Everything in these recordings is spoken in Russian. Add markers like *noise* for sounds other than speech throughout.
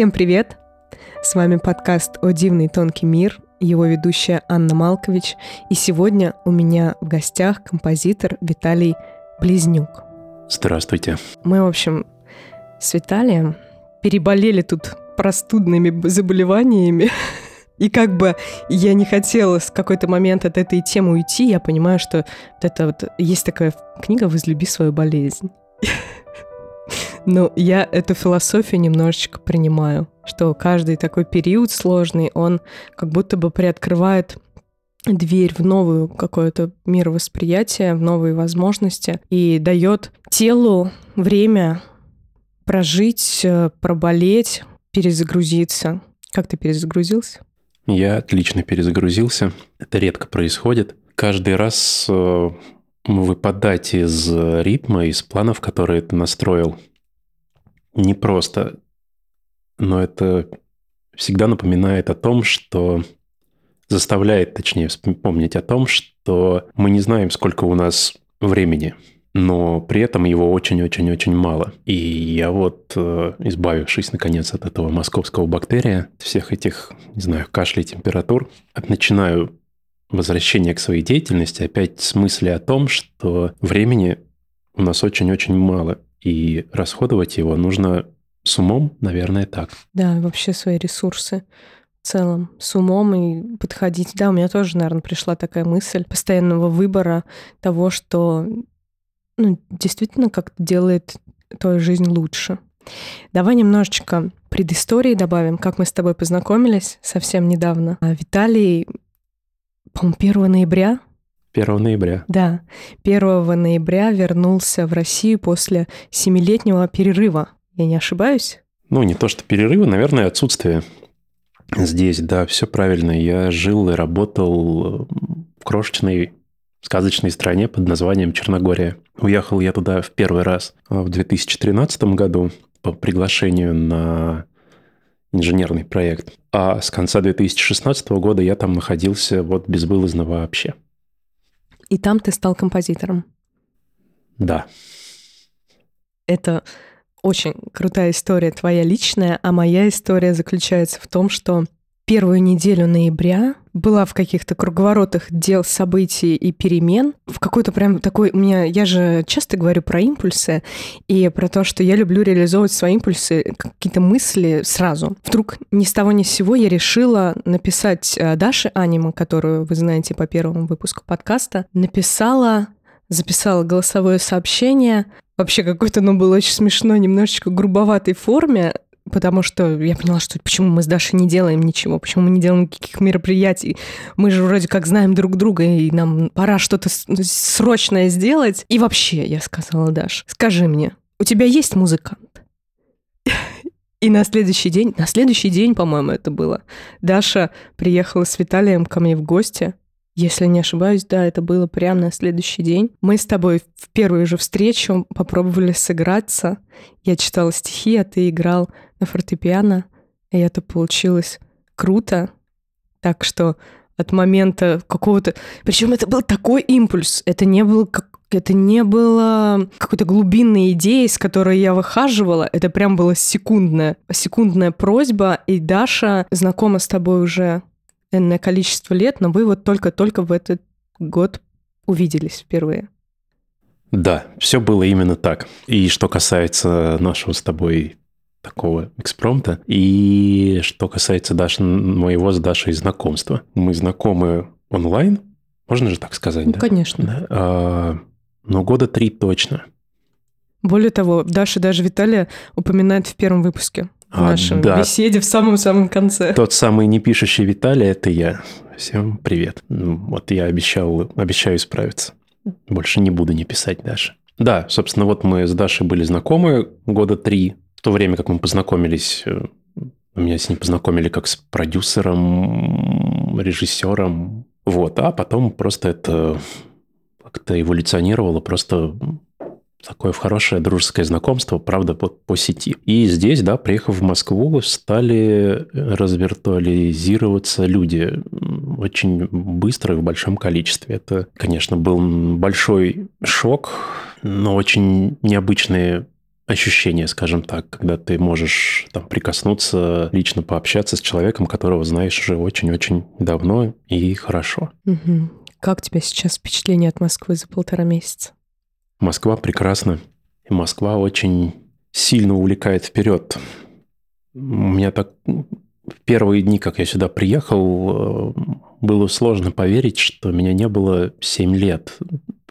Всем привет! С вами подкаст «О дивный тонкий мир», его ведущая Анна Малкович. И сегодня у меня в гостях композитор Виталий Близнюк. Здравствуйте. Мы, в общем, с Виталием переболели тут простудными заболеваниями. *laughs* И как бы я не хотела с какой-то момент от этой темы уйти, я понимаю, что вот это вот есть такая книга «Возлюби свою болезнь». *laughs* Но я эту философию немножечко принимаю, что каждый такой период сложный, он как будто бы приоткрывает дверь в новую какое-то мировосприятие, в новые возможности и дает телу время прожить, э, проболеть, перезагрузиться. Как ты перезагрузился? Я отлично перезагрузился. Это редко происходит. Каждый раз э, выпадать из ритма, из планов, которые ты настроил, непросто. Но это всегда напоминает о том, что заставляет, точнее, вспомнить о том, что мы не знаем, сколько у нас времени, но при этом его очень-очень-очень мало. И я вот, э, избавившись, наконец, от этого московского бактерия, всех этих, не знаю, кашлей, температур, начинаю возвращение к своей деятельности опять с мысли о том, что времени у нас очень-очень мало, и расходовать его нужно с умом, наверное, так. Да, вообще свои ресурсы в целом с умом и подходить. Да, у меня тоже, наверное, пришла такая мысль постоянного выбора того, что ну, действительно как-то делает твою жизнь лучше. Давай немножечко предыстории добавим, как мы с тобой познакомились совсем недавно. А Виталий, по-моему, 1 ноября 1 ноября. Да, 1 ноября вернулся в Россию после семилетнего перерыва. Я не ошибаюсь? Ну, не то что перерыва, наверное, отсутствие. Здесь, да, все правильно. Я жил и работал в крошечной сказочной стране под названием Черногория. Уехал я туда в первый раз в 2013 году по приглашению на инженерный проект. А с конца 2016 года я там находился вот безвылазно вообще. И там ты стал композитором? Да. Это очень крутая история твоя личная, а моя история заключается в том, что первую неделю ноября была в каких-то круговоротах дел, событий и перемен. В какой-то прям такой... У меня... Я же часто говорю про импульсы и про то, что я люблю реализовывать свои импульсы, какие-то мысли сразу. Вдруг ни с того ни с сего я решила написать э, Даше Анима, которую вы знаете по первому выпуску подкаста, написала записала голосовое сообщение, вообще какой-то, ну, был очень смешной, немножечко грубоватой форме, потому что я поняла, что почему мы с Дашей не делаем ничего, почему мы не делаем никаких мероприятий. Мы же вроде как знаем друг друга, и нам пора что-то срочное сделать. И вообще, я сказала Даш, скажи мне, у тебя есть музыкант? И на следующий день, на следующий день, по-моему, это было, Даша приехала с Виталием ко мне в гости, если не ошибаюсь, да, это было прямо на следующий день. Мы с тобой в первую же встречу попробовали сыграться. Я читала стихи, а ты играл на фортепиано, и это получилось круто. Так что от момента какого-то... Причем это был такой импульс. Это не был как это не было какой-то глубинной идеей, с которой я выхаживала. Это прям была секундная, секундная просьба. И Даша знакома с тобой уже энное количество лет, но вы вот только-только в этот год увиделись впервые. Да, все было именно так. И что касается нашего с тобой такого экспромта, и что касается Даши, моего с Дашей знакомства. Мы знакомы онлайн, можно же так сказать, ну, да? конечно. Да? А, но года три точно. Более того, Даша даже Виталия упоминает в первом выпуске в а, нашем да. беседе в самом-самом конце. Тот самый непишущий Виталий – это я. Всем привет. Ну, вот я обещал, обещаю исправиться. Больше не буду не писать Даше. Да, собственно, вот мы с Дашей были знакомы года три. В то время, как мы познакомились, э, меня с ним познакомили как с продюсером, режиссером. Вот, а потом просто это как-то эволюционировало просто такое хорошее дружеское знакомство, правда, по, по сети. И здесь, да, приехав в Москву, стали развиртуализироваться люди очень быстро и в большом количестве. Это, конечно, был большой шок, но очень необычные ощущение, скажем так, когда ты можешь там прикоснуться, лично пообщаться с человеком, которого знаешь уже очень-очень давно и хорошо. Угу. Как тебя сейчас впечатление от Москвы за полтора месяца? Москва прекрасна. И Москва очень сильно увлекает вперед. У меня так в первые дни, как я сюда приехал, э, было сложно поверить, что меня не было 7 лет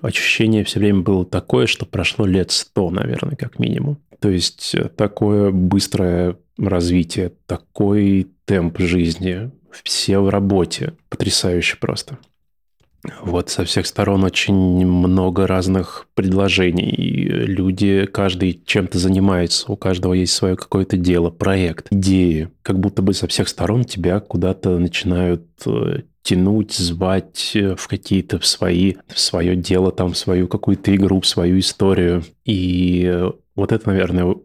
ощущение все время было такое, что прошло лет сто, наверное, как минимум. То есть э, такое быстрое развитие, такой темп жизни, все в работе. Потрясающе просто. Вот со всех сторон очень много разных предложений. Люди, каждый чем-то занимается, у каждого есть свое какое-то дело, проект, идеи. Как будто бы со всех сторон тебя куда-то начинают э, тянуть, звать э, в какие-то в свои, в свое дело, там, в свою какую-то игру, в свою историю. И э, вот это, наверное,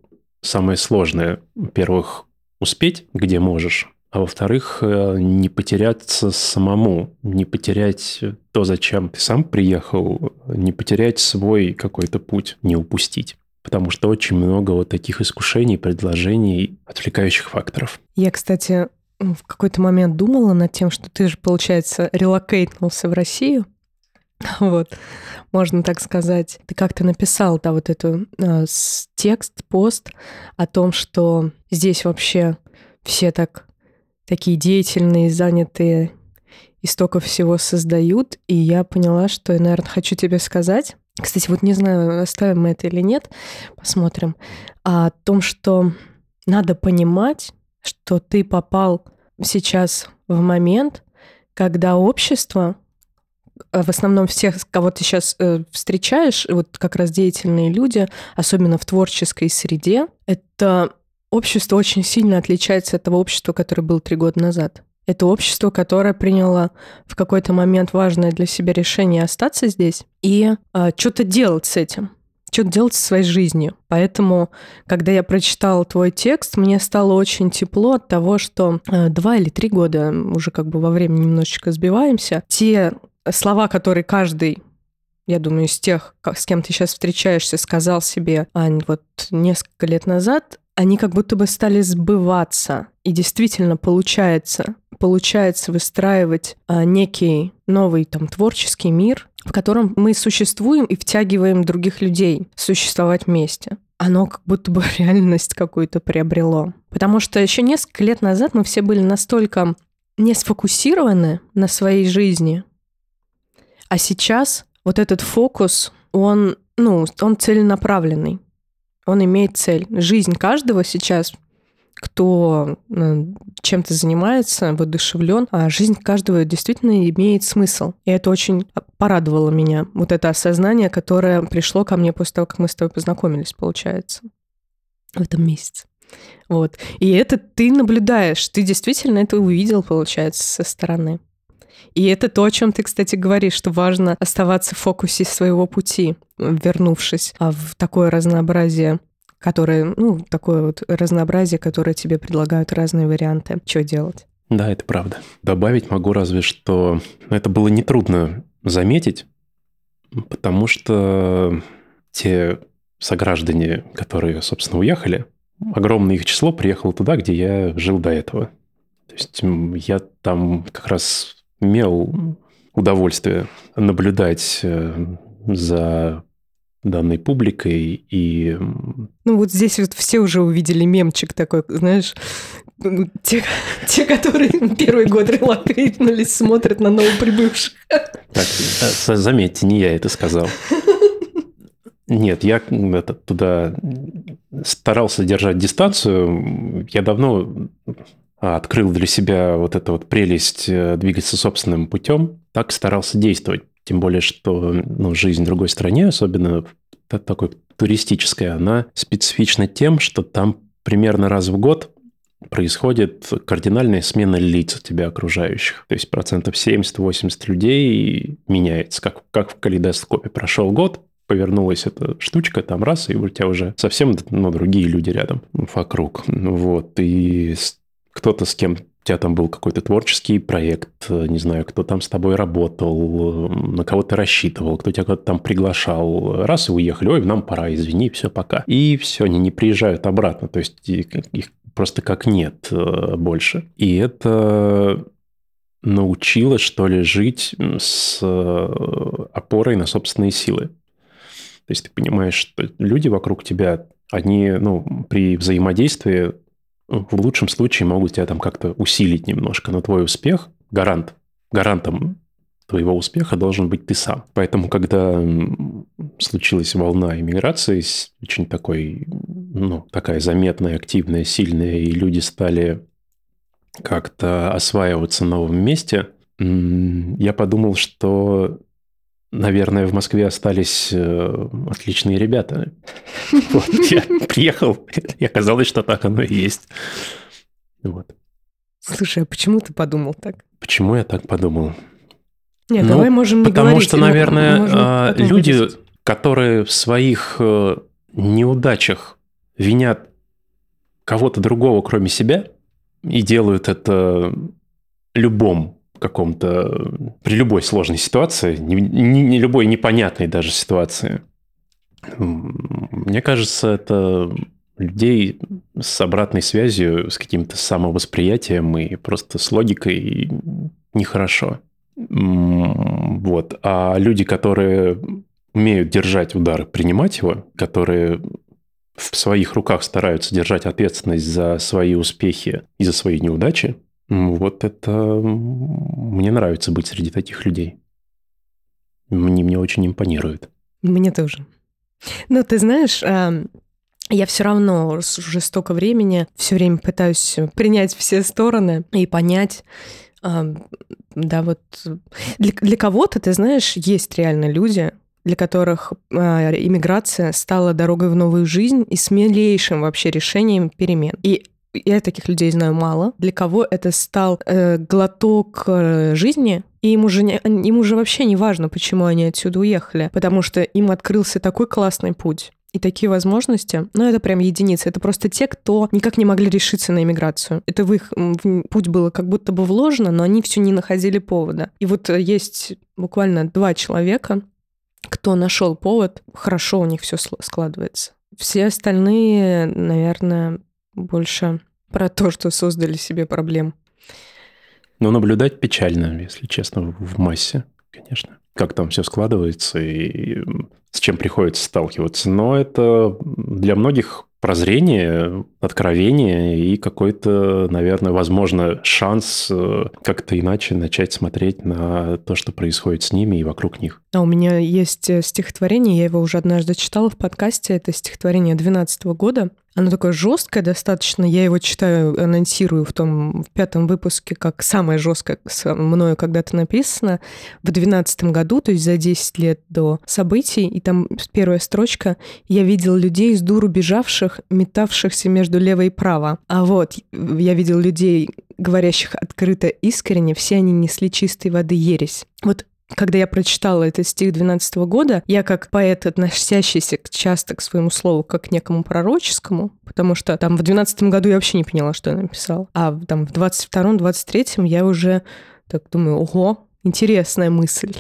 самое сложное. Во-первых, успеть, где можешь, а во-вторых, э, не потеряться самому, не потерять то, зачем ты сам приехал, не потерять свой какой-то путь, не упустить. Потому что очень много вот таких искушений, предложений, отвлекающих факторов. Я, кстати, в какой-то момент думала над тем, что ты же, получается, релокейтнулся в Россию. *laughs* Вот, можно так сказать. Ты как-то написал, да, вот эту э, текст, пост о том, что здесь вообще все так такие деятельные, занятые и столько всего создают. И я поняла, что я, наверное, хочу тебе сказать. Кстати, вот не знаю, оставим мы это или нет, посмотрим. О том, что надо понимать, что ты попал сейчас в момент, когда общество, э, в основном всех, кого ты сейчас э, встречаешь, вот как раз деятельные люди, особенно в творческой среде, это общество очень сильно отличается от того общества, которое было три года назад. Это общество, которое приняло в какой-то момент важное для себя решение остаться здесь и э, что-то делать с этим что делать со своей жизнью. Поэтому, когда я прочитала твой текст, мне стало очень тепло от того, что э, два или три года, уже как бы во времени немножечко сбиваемся, те слова, которые каждый я думаю, из тех, с кем ты сейчас встречаешься, сказал себе, Ань, вот несколько лет назад, они как будто бы стали сбываться. И действительно получается, получается выстраивать а, некий новый там творческий мир, в котором мы существуем и втягиваем других людей существовать вместе. Оно как будто бы *laughs* реальность какую-то приобрело. Потому что еще несколько лет назад мы все были настолько не сфокусированы на своей жизни, а сейчас вот этот фокус, он, ну, он целенаправленный. Он имеет цель. Жизнь каждого сейчас кто э, чем-то занимается, воодушевлен, а жизнь каждого действительно имеет смысл. И это очень порадовало меня. Вот это осознание, которое пришло ко мне после того, как мы с тобой познакомились, получается, в этом месяце. Вот. И это ты наблюдаешь, ты действительно это увидел, получается, со стороны. И это то, о чем ты, кстати, говоришь, что важно оставаться в фокусе своего пути, вернувшись а в такое разнообразие которое, ну, такое вот разнообразие, которое тебе предлагают разные варианты, что делать. Да, это правда. Добавить могу разве что... Это было нетрудно заметить, потому что те сограждане, которые, собственно, уехали, огромное их число приехало туда, где я жил до этого. То есть я там как раз имел удовольствие наблюдать э, за данной публикой и... Ну вот здесь вот все уже увидели мемчик такой, знаешь, те, те которые первый год релокейтнулись, смотрят на новоприбывших. Так, э, заметьте, не я это сказал. Нет, я это, туда старался держать дистанцию. Я давно открыл для себя вот эту вот прелесть э, двигаться собственным путем. Так старался действовать. Тем более, что ну, жизнь в другой стране, особенно такой туристическая, она специфична тем, что там примерно раз в год происходит кардинальная смена лиц тебя окружающих. То есть процентов 70-80 людей меняется, как, как в калейдоскопе. Прошел год, повернулась эта штучка, там раз, и у тебя уже совсем ну, другие люди рядом, вокруг. Вот, и кто-то с кем у тебя там был какой-то творческий проект, не знаю, кто там с тобой работал, на кого ты рассчитывал, кто тебя куда-то там приглашал. Раз и уехали, ой, нам пора, извини, все, пока. И все, они не приезжают обратно, то есть их просто как нет э, больше. И это научило, что ли, жить с э, опорой на собственные силы. То есть ты понимаешь, что люди вокруг тебя, они ну, при взаимодействии в лучшем случае могут тебя там как-то усилить немножко, но твой успех, гарант, гарантом твоего успеха должен быть ты сам. Поэтому, когда случилась волна иммиграции, очень такой, ну, такая заметная, активная, сильная, и люди стали как-то осваиваться в новом месте, я подумал, что наверное, в Москве остались э, отличные ребята. *laughs* Вот, я приехал, и оказалось, что так оно и есть. Вот. Слушай, а почему ты подумал так? Почему я так подумал? Нет, ну, давай можем не Потому говорить, что, наверное, а, люди, говорить. которые в своих э, неудачах винят кого-то другого, кроме себя, и делают это любом каком-то, при любой сложной ситуации, не, не, не любой непонятной даже ситуации. Мне кажется, это людей с обратной связью, с каким-то самовосприятием и просто с логикой нехорошо. Вот. А люди, которые умеют держать удар, принимать его, которые в своих руках стараются держать ответственность за свои успехи и за свои неудачи, вот это... Мне нравится быть среди таких людей. Мне, мне очень импонирует. Мне тоже. Ну, ты знаешь, я все равно уже столько времени, все время пытаюсь принять все стороны и понять, да, вот для, для кого-то, ты знаешь, есть реально люди, для которых э, иммиграция стала дорогой в новую жизнь и смелейшим вообще решением перемен. И я таких людей знаю мало, для кого это стал э, глоток э, жизни, и им уже, не, им уже вообще не важно, почему они отсюда уехали, потому что им открылся такой классный путь и такие возможности, ну, это прям единицы. Это просто те, кто никак не могли решиться на иммиграцию. Это в их в путь было как будто бы вложено, но они все не находили повода. И вот э, есть буквально два человека, кто нашел повод, хорошо у них все складывается. Все остальные, наверное, больше про то, что создали себе проблем. Но наблюдать печально, если честно, в массе, конечно. Как там все складывается и с чем приходится сталкиваться. Но это для многих прозрение, откровение и какой-то, наверное, возможно, шанс э, как-то иначе начать смотреть на то, что происходит с ними и вокруг них. А у меня есть э, стихотворение, я его уже однажды читала в подкасте, это стихотворение 2012 года. Оно такое жесткое достаточно. Я его читаю, анонсирую в том в пятом выпуске, как самое жесткое мною когда-то написано. В двенадцатом году, то есть за 10 лет до событий, и там первая строчка «Я видел людей с дуру бежавших, метавшихся между лево и право». А вот я видел людей, говорящих открыто искренне, все они несли чистой воды ересь. Вот когда я прочитала этот стих 12 года, я как поэт, относящийся часто к своему слову как к некому пророческому, потому что там в 12 году я вообще не поняла, что я написала. А там в 22-23 я уже так думаю, ого, интересная мысль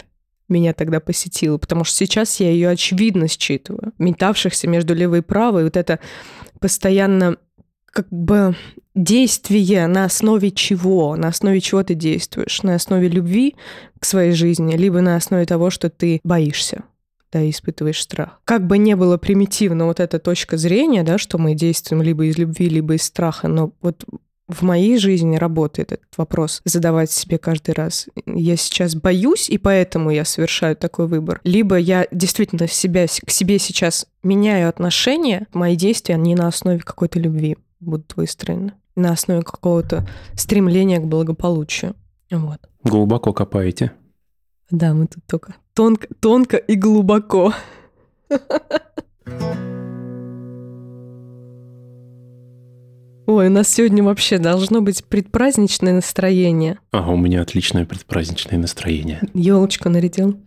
меня тогда посетила, потому что сейчас я ее очевидно считываю. Метавшихся между левой и правой, вот это постоянно как бы действие на основе чего? На основе чего ты действуешь? На основе любви к своей жизни, либо на основе того, что ты боишься? да, испытываешь страх. Как бы не было примитивно вот эта точка зрения, да, что мы действуем либо из любви, либо из страха, но вот в моей жизни работает этот вопрос задавать себе каждый раз. Я сейчас боюсь, и поэтому я совершаю такой выбор. Либо я действительно себя, к себе сейчас меняю отношения, мои действия не на основе какой-то любви будут выстроены на основе какого-то стремления к благополучию. Вот. Глубоко копаете. Да, мы тут только тонко, тонко и глубоко. Ой, у нас сегодня вообще должно быть предпраздничное настроение. Ага, у меня отличное предпраздничное настроение. Елочку нарядил?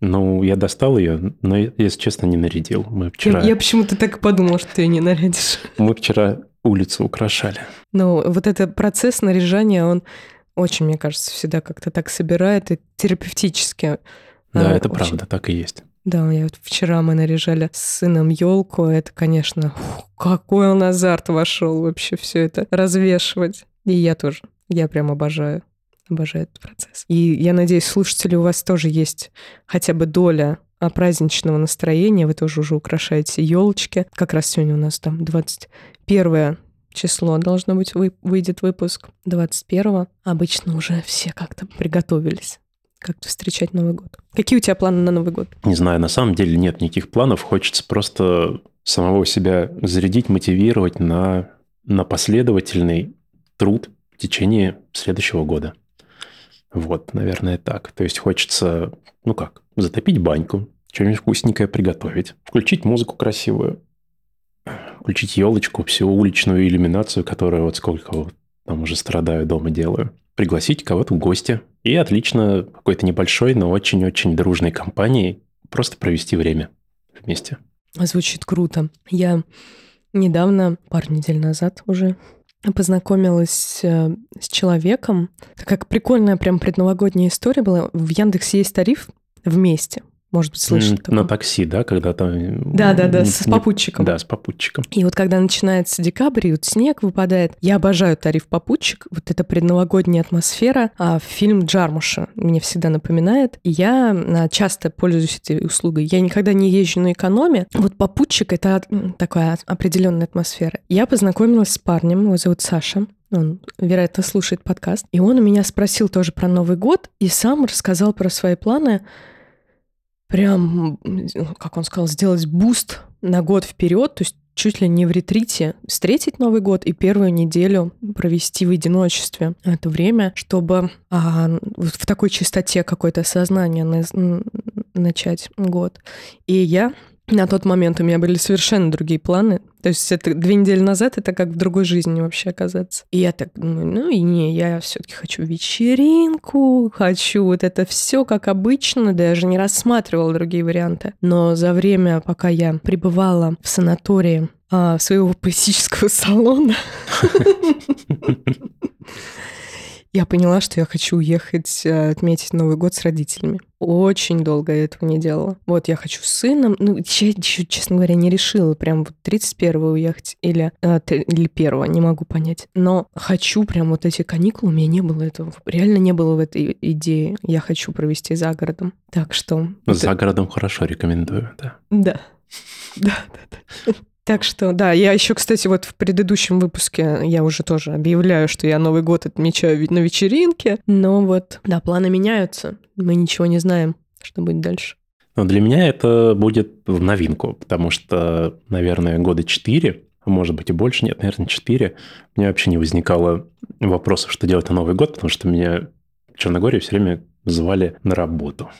Ну, я достал ее, но, если честно, не нарядил. Мы вчера... Я, я почему-то так подумал, что ты ее не нарядишь. Мы вчера улицу украшали. Ну, вот этот процесс наряжания, он очень, мне кажется, всегда как-то так собирает и терапевтически. Да, а, это очень. правда, так и есть. Да, я вот вчера мы наряжали с сыном елку. Это, конечно, фу, какой он азарт вошел вообще все это развешивать. И я тоже. Я прям обожаю. Обожаю этот процесс. И я надеюсь, слушатели, у вас тоже есть хотя бы доля а, праздничного настроения. Вы тоже уже украшаете елочки. Как раз сегодня у нас там 21 число должно быть, вы, выйдет выпуск 21 Обычно уже все как-то приготовились как-то встречать Новый год. Какие у тебя планы на Новый год? Не знаю, на самом деле нет никаких планов. Хочется просто самого себя зарядить, мотивировать на, на последовательный труд в течение следующего года. Вот, наверное, так. То есть хочется, ну как, затопить баньку, что-нибудь вкусненькое приготовить, включить музыку красивую, включить елочку, всю уличную иллюминацию, которую вот сколько вот там уже страдаю дома делаю, пригласить кого-то в гости и отлично какой-то небольшой, но очень-очень дружной компанией просто провести время вместе. Звучит круто. Я недавно, пару недель назад уже, познакомилась э, с человеком. Как прикольная прям предновогодняя история была. В Яндексе есть тариф вместе. Может быть, слышал М, На такси, да, когда там... Да-да-да, не- с попутчиком. Да, с попутчиком. И вот когда начинается декабрь, и вот снег выпадает, я обожаю тариф попутчик, вот эта предновогодняя атмосфера, а фильм Джармуша мне всегда напоминает. И я а, часто пользуюсь этой услугой. Я никогда не езжу на экономе. Вот попутчик — это такая определенная атмосфера. Я познакомилась с парнем, его зовут Саша. Он, вероятно, слушает подкаст. И он у меня спросил тоже про Новый год и сам рассказал про свои планы прям, как он сказал, сделать boost на год вперед, то есть чуть ли не в ретрите встретить Новый год и первую неделю провести в одиночестве это время, чтобы а, в такой чистоте какое-то сознание на- начать год. И я на тот момент у меня были совершенно другие планы. То есть это две недели назад это как в другой жизни вообще оказаться. И я так думаю, ну и не, я все-таки хочу вечеринку, хочу вот это все как обычно, даже не рассматривала другие варианты. Но за время, пока я пребывала в санатории а, своего *laughs* поэтического салона, *laughs* *laughs* я поняла, что я хочу уехать э, отметить Новый год с родителями. Очень долго я этого не делала. Вот я хочу с сыном. Ну, я еще, честно говоря, не решила прям вот 31 уехать или, э, или 1 не могу понять. Но хочу прям вот эти каникулы, у меня не было этого. Реально не было в этой идее. Я хочу провести за городом. Так что... вот За городом хорошо рекомендую, да. да. *laughs* Да, да, да. Так что, да, я еще, кстати, вот в предыдущем выпуске я уже тоже объявляю, что я Новый год отмечаю на вечеринке. Но вот, да, планы меняются. Мы ничего не знаем, что будет дальше. Но для меня это будет в новинку, потому что, наверное, года 4, а может быть и больше, нет, наверное, 4, у меня вообще не возникало вопросов, что делать на Новый год, потому что меня в Черногории все время звали на работу.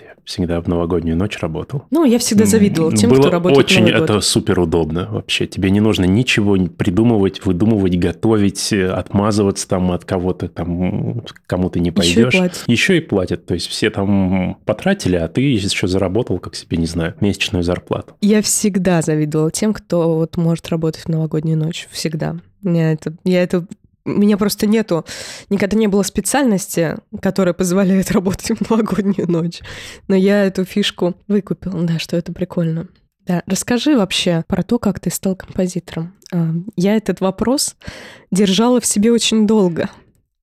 Я всегда в новогоднюю ночь работал. Ну, я всегда завидовала тем, Было кто работает очень в Новый год. это супер удобно вообще. Тебе не нужно ничего придумывать, выдумывать, готовить, э, отмазываться там от кого-то, там кому ты не Еще и пойдешь. платят. Еще и платят. То есть все там потратили, а ты еще заработал, как себе, не знаю, месячную зарплату. Я всегда завидовала тем, кто вот может работать в новогоднюю ночь. Всегда. Меня это, я это меня просто нету, никогда не было специальности, которая позволяет *laughs* работать в новогоднюю ночь. Но я эту фишку выкупила, да, что это прикольно. Да, расскажи вообще про то, как ты стал композитором. А, Я этот вопрос держала в себе очень долго.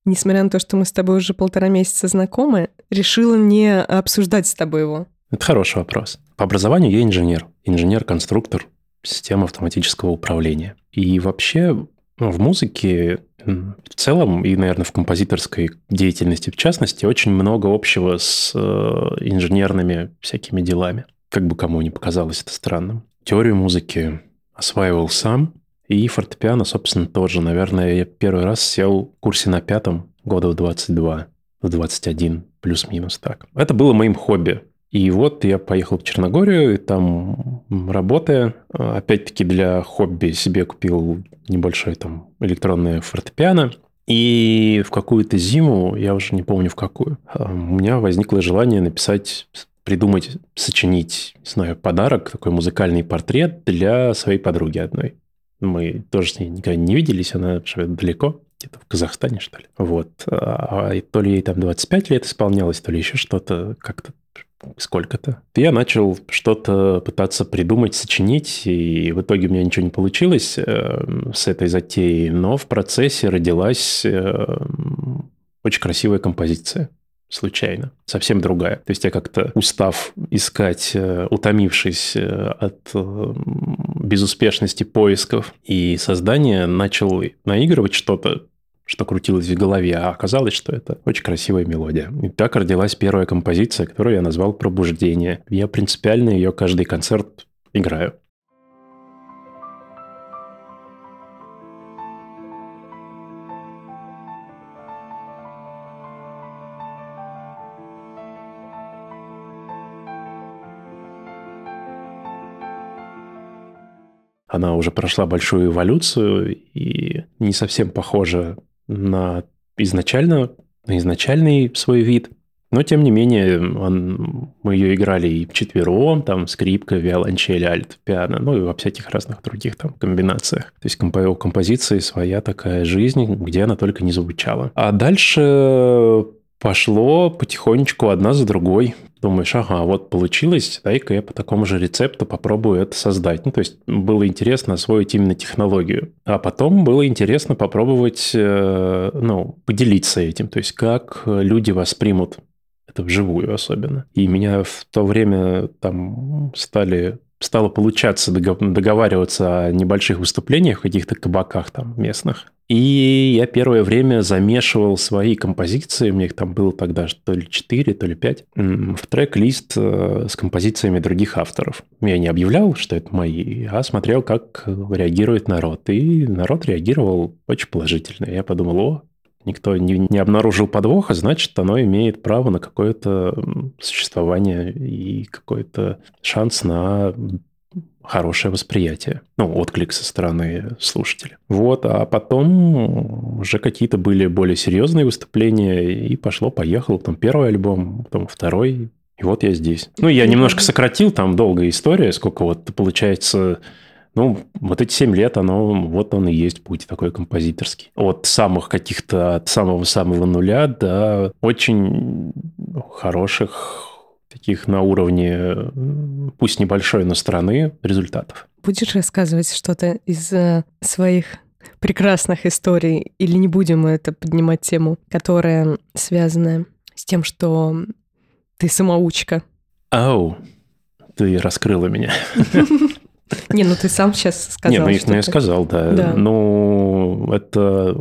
Несмотря на то, что мы с тобой уже полтора месяца знакомы, решила не обсуждать с тобой его. Это хороший вопрос. По образованию я инженер. Инженер-конструктор систем автоматического управления. И вообще в музыке в целом и, наверное, в композиторской деятельности в частности очень много общего с э, инженерными всякими делами. Как бы кому ни показалось это странным. Теорию музыки осваивал сам, и фортепиано, собственно, тоже. Наверное, я первый раз сел в курсе на пятом года в 22, в 21, плюс-минус так. Это было моим хобби. И вот я поехал в Черногорию, и там, работая, опять-таки для хобби себе купил небольшое там электронное фортепиано. И в какую-то зиму, я уже не помню в какую, э, у меня возникло желание написать, придумать, сочинить, не знаю, подарок, такой музыкальный портрет для своей подруги одной. Мы тоже с ней никогда не виделись, она живет далеко, где-то в Казахстане, что ли. Вот. А, а то ли ей там 25 лет исполнялось, то ли еще что-то как-то сколько-то. Я начал что-то пытаться придумать, сочинить, и в итоге у меня ничего не получилось э, с этой затеей, но в процессе родилась э, очень красивая композиция случайно, совсем другая. То есть я как-то устав искать, э, утомившись от безуспешности поисков и создания, начал наигрывать что-то, что крутилось в голове, а оказалось, что это очень красивая мелодия. И так родилась первая композиция, которую я назвал «Пробуждение». Я принципиально ее каждый концерт играю. Она уже прошла большую эволюцию и не совсем похожа на изначально, на изначальный свой вид. Но, тем не менее, он, мы ее играли и четвером, там, скрипка, виолончель, альт, пиано, ну и во всяких разных других там комбинациях. То есть у композиции своя такая жизнь, где она только не звучала. А дальше пошло потихонечку одна за другой. Думаешь, ага, вот получилось, дай-ка я по такому же рецепту попробую это создать. Ну, то есть было интересно освоить именно технологию. А потом было интересно попробовать, э, ну, поделиться этим. То есть как люди воспримут это вживую особенно. И меня в то время там стали стало получаться договариваться о небольших выступлениях в каких-то кабаках там местных. И я первое время замешивал свои композиции, у меня их там было тогда то ли 4, то ли 5, в трек-лист э, с композициями других авторов. Я не объявлял, что это мои, а смотрел, как реагирует народ. И народ реагировал очень положительно. Я подумал, о, никто не, не обнаружил подвоха, значит, оно имеет право на какое-то существование и какой-то шанс на хорошее восприятие, ну, отклик со стороны слушателя. Вот, а потом уже какие-то были более серьезные выступления, и пошло-поехало, потом первый альбом, потом второй, и вот я здесь. Ну, я немножко сократил, там долгая история, сколько вот получается ну, вот эти 7 лет, оно, вот он и есть путь такой композиторский. От самых каких-то, от самого-самого нуля до очень хороших таких на уровне, пусть небольшой, но страны, результатов. Будешь рассказывать что-то из э, своих прекрасных историй, или не будем это поднимать тему, которая связана с тем, что ты самоучка? Ау, ты раскрыла меня. *laughs* Не, ну ты сам сейчас сказал. Не, ну, ну я сказал, да. да. Ну, это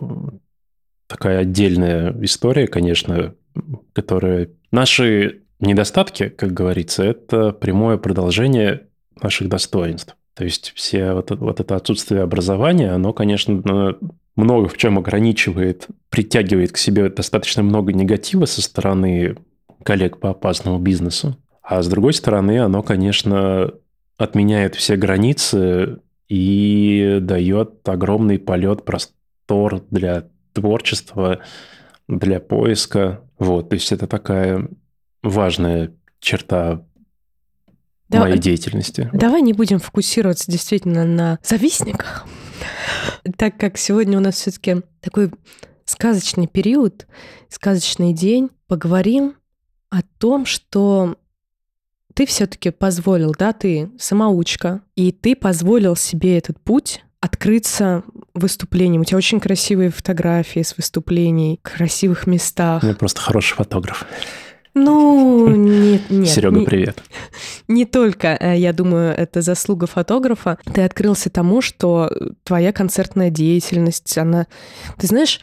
такая отдельная история, конечно, которая... Наши недостатки, как говорится, это прямое продолжение наших достоинств. То есть все вот, вот это отсутствие образования, оно, конечно, много в чем ограничивает, притягивает к себе достаточно много негатива со стороны коллег по опасному бизнесу. А с другой стороны, оно, конечно, отменяет все границы и дает огромный полет, простор для творчества, для поиска. Вот, то есть это такая важная черта да, моей деятельности. Давай не будем фокусироваться действительно на завистниках, *laughs* так как сегодня у нас все-таки такой сказочный период, сказочный день. Поговорим о том, что ты все-таки позволил, да, ты самоучка, и ты позволил себе этот путь открыться выступлением. У тебя очень красивые фотографии с выступлений, красивых местах. Я просто хороший фотограф. Ну, нет, *laughs* нет. Серега, привет. *laughs* Не только, э, я думаю, это заслуга фотографа. Ты открылся тому, что твоя концертная деятельность, она... Ты знаешь,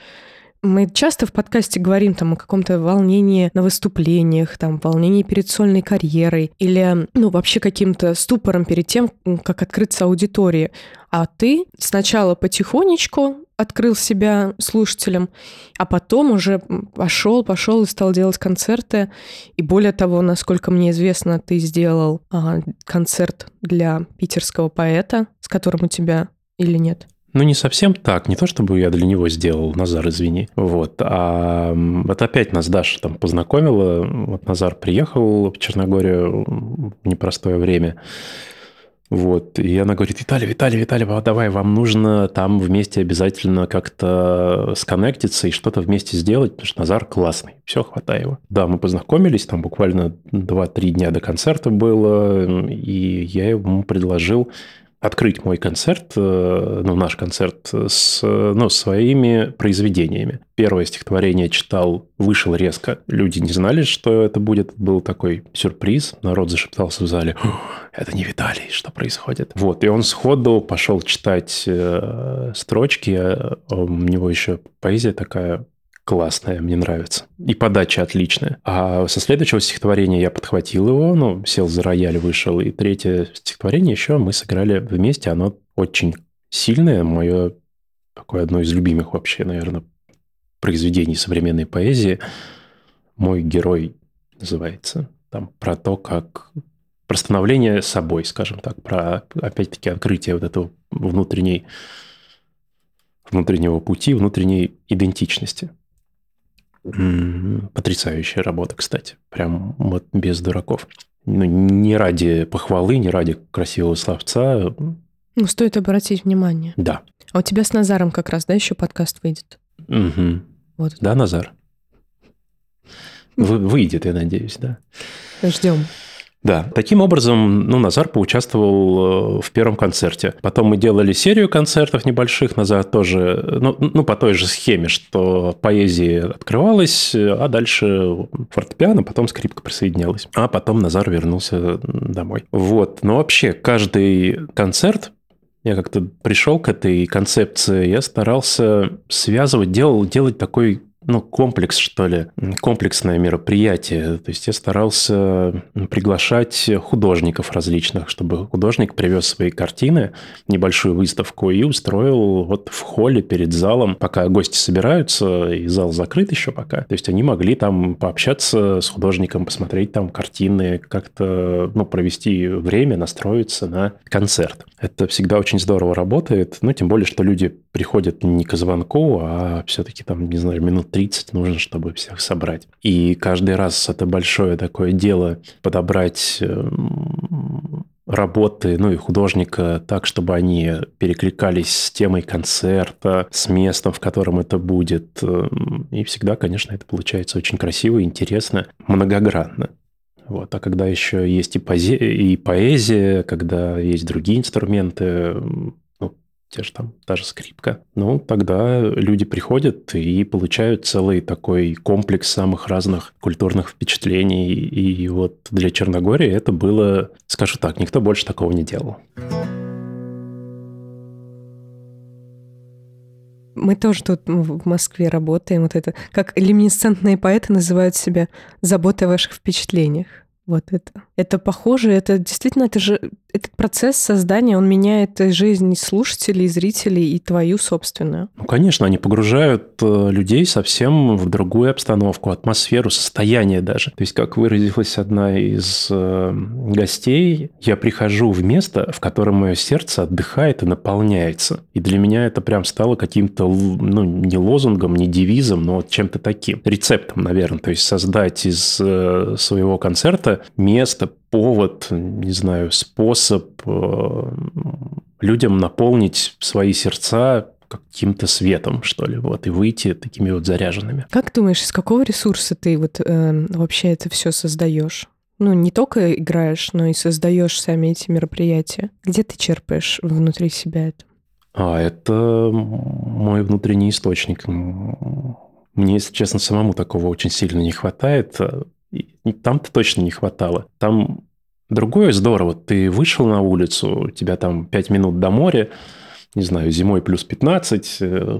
мы часто в подкасте говорим там о каком-то волнении на выступлениях, там, волнении перед сольной карьерой или, ну, вообще каким-то ступором перед тем, как открыться аудитории. А ты сначала потихонечку открыл себя слушателям, а потом уже пошел, пошел и стал делать концерты. И более того, насколько мне известно, ты сделал а, концерт для питерского поэта, с которым у тебя или нет? Ну, не совсем так. Не то, чтобы я для него сделал, Назар, извини. Вот. А вот опять нас Даша там познакомила. Вот Назар приехал в Черногорию в непростое время. Вот. И она говорит, Виталий, Виталий, Виталий, давай, вам нужно там вместе обязательно как-то сконнектиться и что-то вместе сделать, потому что Назар классный. Все, хватай его. Да, мы познакомились, там буквально 2-3 дня до концерта было, и я ему предложил открыть мой концерт, э, ну, наш концерт, с ну, своими произведениями. Первое стихотворение читал, вышел резко. Люди не знали, что это будет. Был такой сюрприз. Народ зашептался в зале. Это не Виталий, что происходит? Вот, и он сходу пошел читать э, строчки. А у него еще поэзия такая классная, мне нравится. И подача отличная. А со следующего стихотворения я подхватил его, ну, сел за рояль, вышел. И третье стихотворение еще мы сыграли вместе. Оно очень сильное, мое такое одно из любимых вообще, наверное, произведений современной поэзии. «Мой герой» называется. Там про то, как про становление собой, скажем так, про, опять-таки, открытие вот этого внутренней, внутреннего пути, внутренней идентичности. Потрясающая работа, кстати. Прям вот без дураков. Ну, не ради похвалы, не ради красивого словца. Ну, стоит обратить внимание. Да. А у тебя с Назаром как раз, да, еще подкаст выйдет? Угу. Вот. Да, Назар? Вы, выйдет, я надеюсь, да. Ждем. Да, таким образом, ну, Назар поучаствовал э, в первом концерте. Потом мы делали серию концертов небольших. Назар тоже, ну, ну по той же схеме, что поэзия открывалась, а дальше фортепиано, потом скрипка присоединялась. А потом Назар вернулся домой. Вот. Но вообще, каждый концерт я как-то пришел к этой концепции, я старался связывать, делал, делать такой ну, комплекс, что ли, комплексное мероприятие. То есть я старался приглашать художников различных, чтобы художник привез свои картины, небольшую выставку и устроил вот в холле перед залом, пока гости собираются, и зал закрыт еще пока. То есть они могли там пообщаться с художником, посмотреть там картины, как-то, ну, провести время, настроиться на концерт. Это всегда очень здорово работает, ну, тем более, что люди приходят не к звонку, а все-таки там, не знаю, минут 30 нужно, чтобы всех собрать. И каждый раз это большое такое дело подобрать эм, работы, ну и художника так, чтобы они перекликались с темой концерта, с местом, в котором это будет. Эм, и всегда, конечно, это получается очень красиво, интересно, многогранно. Вот. А когда еще есть и, позе... и поэзия, когда есть другие инструменты, те же там, та же скрипка. Ну, тогда люди приходят и получают целый такой комплекс самых разных культурных впечатлений. И вот для Черногории это было, скажу так, никто больше такого не делал. Мы тоже тут в Москве работаем. Вот это, как люминесцентные поэты называют себя заботой о ваших впечатлениях. Вот это. Это похоже, это действительно, это же этот процесс создания, он меняет жизнь слушателей, зрителей и твою собственную. Ну, конечно, они погружают э, людей совсем в другую обстановку, атмосферу, состояние даже. То есть, как выразилась одна из э, гостей, я прихожу в место, в котором мое сердце отдыхает и наполняется. И для меня это прям стало каким-то, ну, не лозунгом, не девизом, но вот чем-то таким. Рецептом, наверное. То есть, создать из э, своего концерта место, повод, не знаю, способ э, людям наполнить свои сердца каким-то светом, что ли, вот, и выйти такими вот заряженными. Как думаешь, из какого ресурса ты вот э, вообще это все создаешь? Ну, не только играешь, но и создаешь сами эти мероприятия. Где ты черпаешь внутри себя это? А, это мой внутренний источник. Мне, если честно, самому такого очень сильно не хватает. Там-то точно не хватало. Там другое здорово. Ты вышел на улицу, у тебя там 5 минут до моря, не знаю, зимой плюс 15, э,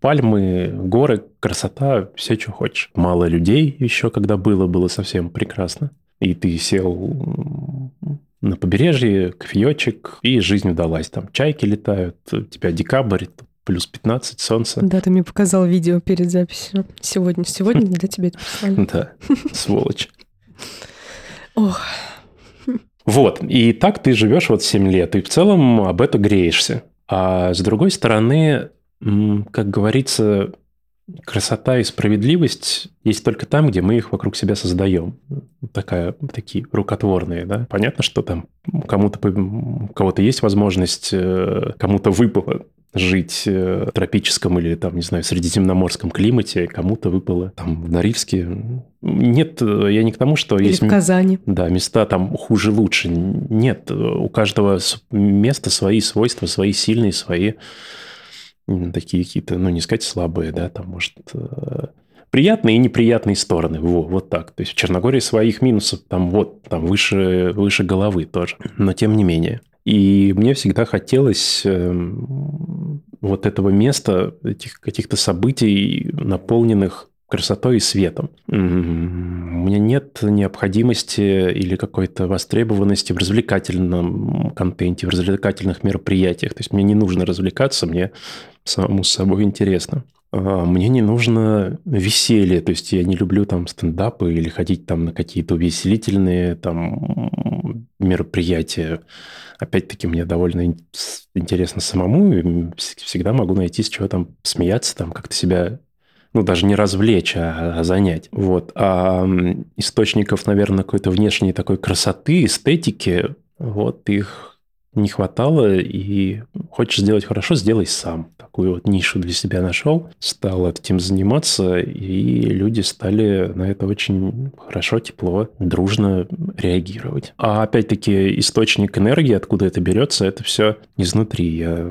пальмы, горы, красота, все, что хочешь. Мало людей еще, когда было, было совсем прекрасно. И ты сел на побережье, кофеечек, и жизнь удалась. Там чайки летают, у тебя декабрь, плюс 15, солнце. Да, ты мне показал видео перед записью. Сегодня, сегодня для тебя это прислали. *laughs* Да, сволочь. Ох. Вот, и так ты живешь вот 7 лет, и в целом об этом греешься. А с другой стороны, как говорится, красота и справедливость есть только там, где мы их вокруг себя создаем. Такая, такие рукотворные, да. Понятно, что там кому-то, у кого-то есть возможность, э, кому-то выпало жить э, в тропическом или, там, не знаю, средиземноморском климате, кому-то выпало там в Норильске. Нет, э, я не к тому, что или есть... в Казани. Да, места там хуже-лучше. Нет, у каждого места свои свойства, свои сильные, свои такие какие-то, ну, не сказать слабые, да, там, может, э, приятные и неприятные стороны. Во, вот так. То есть в Черногории своих минусов там вот, там выше, выше головы тоже. Но тем не менее. И мне всегда хотелось эм, вот этого места, этих каких-то событий, наполненных красотой и светом. У меня нет необходимости или какой-то востребованности в развлекательном контенте, в развлекательных мероприятиях. То есть мне не нужно развлекаться, мне самому с собой интересно. А, мне не нужно веселье, то есть я не люблю там стендапы или ходить там на какие-то увеселительные там мероприятия. Опять-таки мне довольно интересно самому, и всегда могу найти с чего там смеяться, там как-то себя ну, даже не развлечь, а, а занять. Вот. А источников, наверное, какой-то внешней такой красоты, эстетики, вот их не хватало, и хочешь сделать хорошо, сделай сам. Такую вот нишу для себя нашел, стал этим заниматься, и люди стали на это очень хорошо, тепло, дружно реагировать. А опять-таки источник энергии, откуда это берется, это все изнутри. Я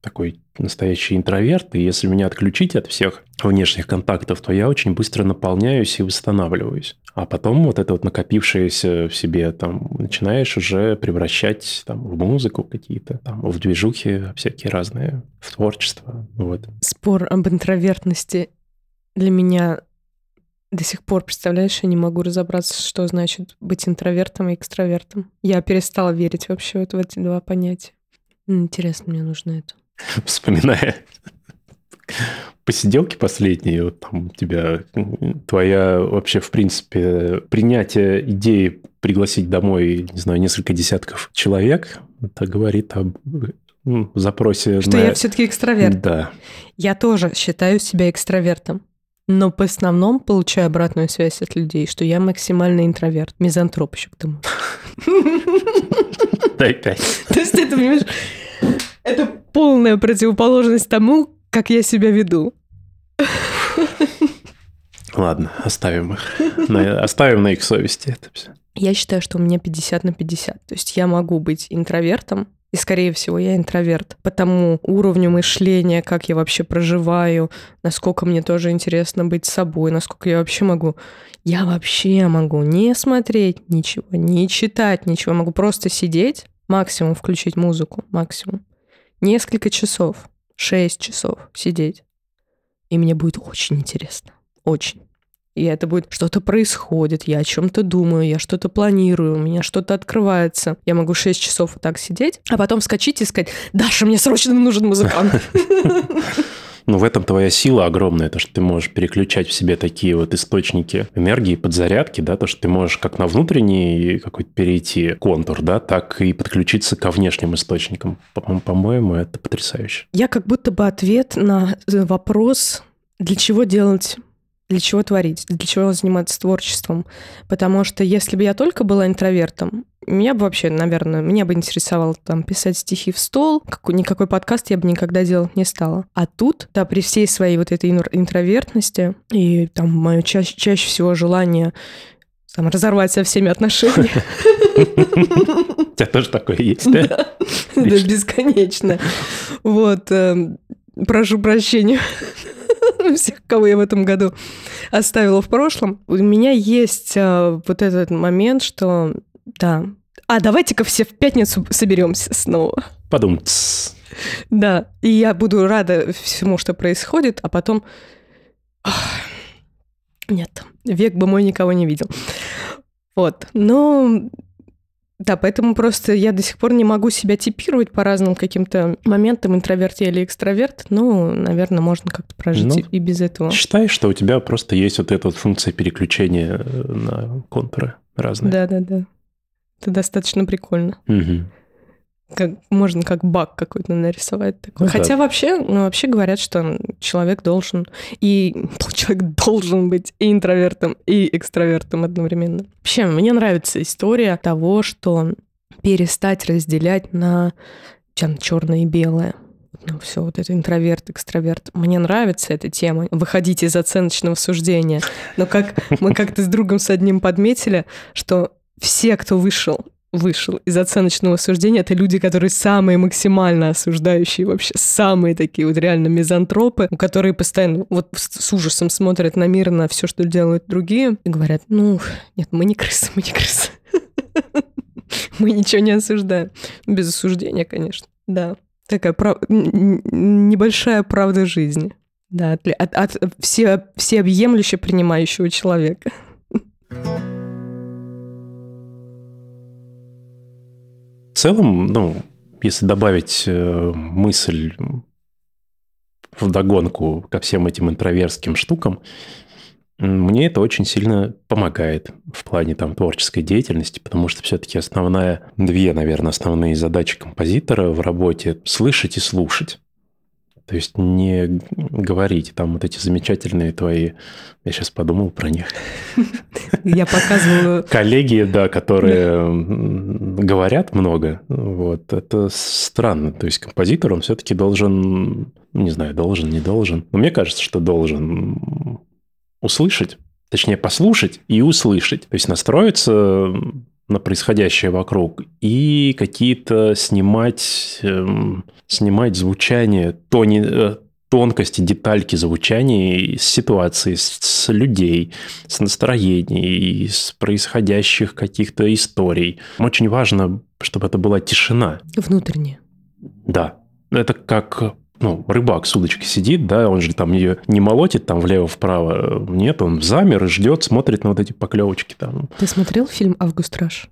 такой настоящий интроверт, и если меня отключить от всех внешних контактов, то я очень быстро наполняюсь и восстанавливаюсь. А потом вот это вот накопившееся в себе там начинаешь уже превращать там в музыку какие-то, там в движухи всякие разные, в творчество. Вот. Спор об интровертности для меня до сих пор, представляешь, я не могу разобраться, что значит быть интровертом и экстравертом. Я перестала верить вообще вот в эти два понятия. Интересно, мне нужно это. *laughs* Вспоминая посиделки последние, вот там у тебя твоя вообще, в принципе, принятие идеи пригласить домой, не знаю, несколько десятков человек, это говорит об ну, запросе Что на... я все-таки экстраверт. Да. Я тоже считаю себя экстравертом. Но по основном получаю обратную связь от людей, что я максимально интроверт, мизантроп еще к тому. *laughs* Дай пять. То есть это, понимаешь, это полная противоположность тому, как я себя веду. Ладно, оставим их. На, оставим на их совести это все. Я считаю, что у меня 50 на 50. То есть я могу быть интровертом, и, скорее всего, я интроверт. По тому уровню мышления, как я вообще проживаю, насколько мне тоже интересно быть собой, насколько я вообще могу. Я вообще могу не смотреть ничего, не читать ничего. Могу просто сидеть, максимум включить музыку, максимум. Несколько часов, 6 часов сидеть. И мне будет очень интересно. Очень. И это будет что-то происходит, я о чем-то думаю, я что-то планирую, у меня что-то открывается. Я могу 6 часов так сидеть, а потом вскочить и сказать, Даша, мне срочно нужен музыкант. *laughs* Ну, в этом твоя сила огромная, то, что ты можешь переключать в себе такие вот источники энергии, подзарядки, да, то, что ты можешь как на внутренний какой-то перейти контур, да, так и подключиться ко внешним источникам. По-моему, это потрясающе. Я как будто бы ответ на вопрос, для чего делать для чего творить, для чего заниматься творчеством. Потому что если бы я только была интровертом, меня бы вообще, наверное, меня бы интересовало там писать стихи в стол, какой, никакой подкаст я бы никогда делать не стала. А тут, да, при всей своей вот этой интровертности и там мое ча- чаще всего желание там, разорвать со всеми отношения. У тебя тоже такое есть, да? Да, бесконечно. Вот, эм, прошу прощения. *laughs* всех, кого я в этом году оставила в прошлом. У меня есть э, вот этот момент, что да. А давайте-ка все в пятницу соберемся снова. Подумать. Да, и я буду рада всему, что происходит, а потом... Нет, век бы мой никого не видел. Вот, но да, поэтому просто я до сих пор не могу себя типировать по разным каким-то моментам, интроверт я или экстраверт. Ну, наверное, можно как-то прожить ну, и без этого. Считай, что у тебя просто есть вот эта вот функция переключения э, на контуры разные. Да-да-да. Это достаточно прикольно. Угу. Как, можно как баг какой-то нарисовать. Такой. Ну, Хотя да. вообще, ну, вообще говорят, что человек должен и *laughs* человек должен быть и интровертом, и экстравертом одновременно. Вообще, мне нравится история того, что перестать разделять на черное и белое. Ну, все, вот это интроверт, экстраверт. Мне нравится эта тема. Выходить из оценочного суждения. Но как мы как-то с другом с одним подметили, что все, кто вышел вышел из оценочного суждения, это люди, которые самые максимально осуждающие вообще, самые такие вот реально мизантропы, которые постоянно вот с ужасом смотрят на мир, на все, что делают другие, и говорят, ну, нет, мы не крысы, мы не крысы. *laughs* Мы ничего не осуждаем. Без осуждения, конечно. Да. Такая небольшая правда жизни. Да, от, от, от все, всеобъемлюще принимающего человека. *laughs* В целом, ну, если добавить э, мысль в догонку ко всем этим интроверским штукам, мне это очень сильно помогает в плане там творческой деятельности, потому что все-таки основная, две, наверное, основные задачи композитора в работе – слышать и слушать. То есть не говорить там вот эти замечательные твои... Я сейчас подумал про них. Я показываю... Коллеги, да, которые говорят много. Вот, это странно. То есть композитор, он все-таки должен... Не знаю, должен, не должен. Но мне кажется, что должен услышать, точнее послушать и услышать. То есть настроиться на происходящее вокруг и какие-то снимать, эм, снимать звучание, тони, э, тонкости, детальки звучания с ситуации, с, с людей, с настроений, с происходящих каких-то историй. Очень важно, чтобы это была тишина. Внутренняя. Да. Это как ну, рыбак с удочкой сидит, да, он же там ее не молотит там влево-вправо. Нет, он замер и ждет, смотрит на вот эти поклевочки там. Ты смотрел фильм «Август Раш»?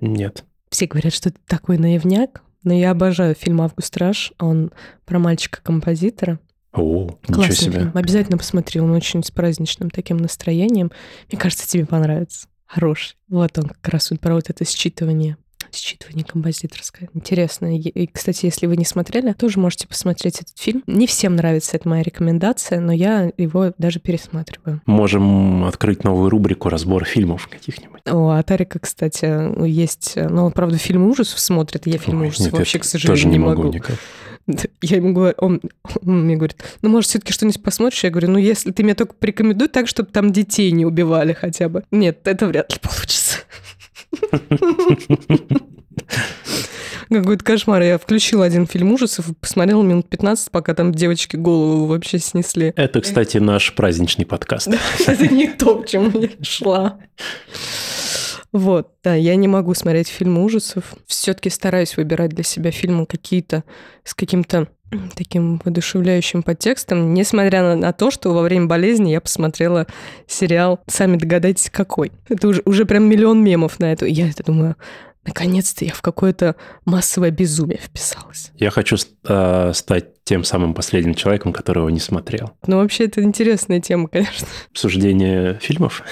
Нет. Все говорят, что это такой наивняк, но я обожаю фильм «Август Раш». Он про мальчика-композитора. О, Классный ничего себе. Фильм. Обязательно посмотри, он очень с праздничным таким настроением. Мне кажется, тебе понравится. Хороший. Вот он как раз вот про вот это считывание Считывание композиторское. Интересно. И, кстати, если вы не смотрели, тоже можете посмотреть этот фильм. Не всем нравится, это моя рекомендация, но я его даже пересматриваю. Можем открыть новую рубрику «Разбор фильмов» каких-нибудь. О, а Тарика, кстати, есть... Ну, он, правда, фильмы ужасов смотрит. Я фильмы Ой, ужасов нет, вообще, к сожалению, тоже не, не могу. могу никак. *laughs* Я ему говорю, он, он мне говорит, ну, может, все-таки что-нибудь посмотришь? Я говорю, ну, если ты мне только порекомендуй так, чтобы там детей не убивали хотя бы. Нет, это вряд ли получится. Какой-то кошмар. Я включила один фильм ужасов и посмотрела минут 15, пока там девочки голову вообще снесли. Это, кстати, наш праздничный подкаст. *laughs* Это не то, к чему я шла. Вот, да, я не могу смотреть фильмы ужасов. Все-таки стараюсь выбирать для себя фильмы какие-то с каким-то таким воодушевляющим подтекстом, несмотря на, на то, что во время болезни я посмотрела сериал «Сами догадайтесь, какой». Это уже, уже прям миллион мемов на эту. Я это думаю, наконец-то я в какое-то массовое безумие вписалась. Я хочу э, стать тем самым последним человеком, которого не смотрел. Ну, вообще, это интересная тема, конечно. Обсуждение фильмов?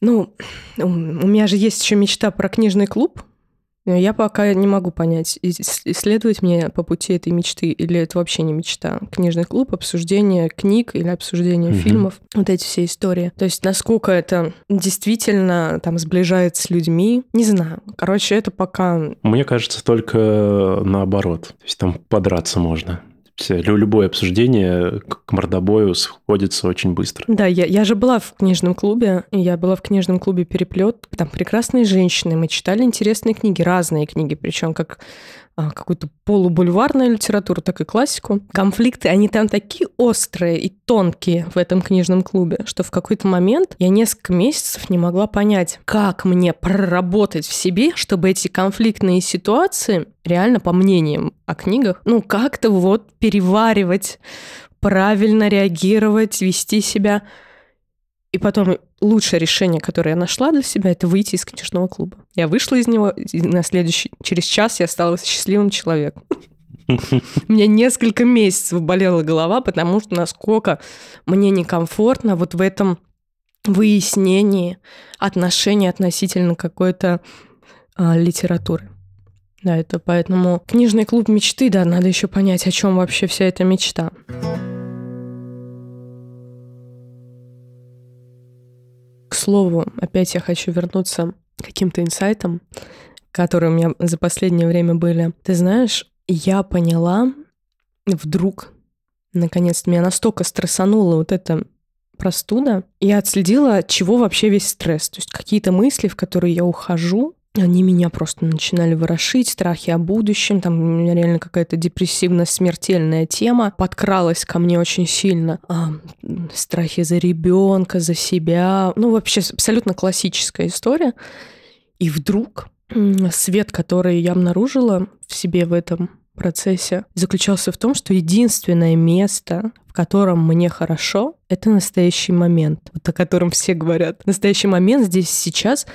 Ну, у меня же есть еще мечта про книжный клуб, я пока не могу понять, исследовать мне по пути этой мечты или это вообще не мечта. Книжный клуб, обсуждение книг или обсуждение угу. фильмов, вот эти все истории. То есть насколько это действительно там сближает с людьми, не знаю. Короче, это пока... Мне кажется, только наоборот. То есть там подраться можно любое обсуждение к мордобою сходится очень быстро. Да, я, я же была в книжном клубе, я была в книжном клубе «Переплет», там прекрасные женщины, мы читали интересные книги, разные книги, причем как какую-то полубульварную литературу, так и классику. Конфликты, они там такие острые и тонкие в этом книжном клубе, что в какой-то момент я несколько месяцев не могла понять, как мне проработать в себе, чтобы эти конфликтные ситуации, реально по мнениям о книгах, ну как-то вот переваривать, правильно реагировать, вести себя и потом лучшее решение, которое я нашла для себя, это выйти из книжного клуба. Я вышла из него, и на следующий, через час я стала счастливым человеком. *laughs* У меня несколько месяцев болела голова, потому что насколько мне некомфортно вот в этом выяснении отношений относительно какой-то а, литературы. Да, это поэтому книжный клуб мечты, да, надо еще понять, о чем вообще вся эта мечта. К слову, опять я хочу вернуться к каким-то инсайтам, которые у меня за последнее время были. Ты знаешь, я поняла вдруг, наконец-то, меня настолько стрессанула вот эта простуда, я отследила, от чего вообще весь стресс. То есть какие-то мысли, в которые я ухожу, они меня просто начинали ворошить, страхи о будущем, там у меня реально какая-то депрессивно-смертельная тема подкралась ко мне очень сильно. А, страхи за ребенка, за себя, ну вообще абсолютно классическая история. И вдруг свет, который я обнаружила в себе в этом процессе, заключался в том, что единственное место, в котором мне хорошо, это настоящий момент, вот о котором все говорят. Настоящий момент здесь сейчас.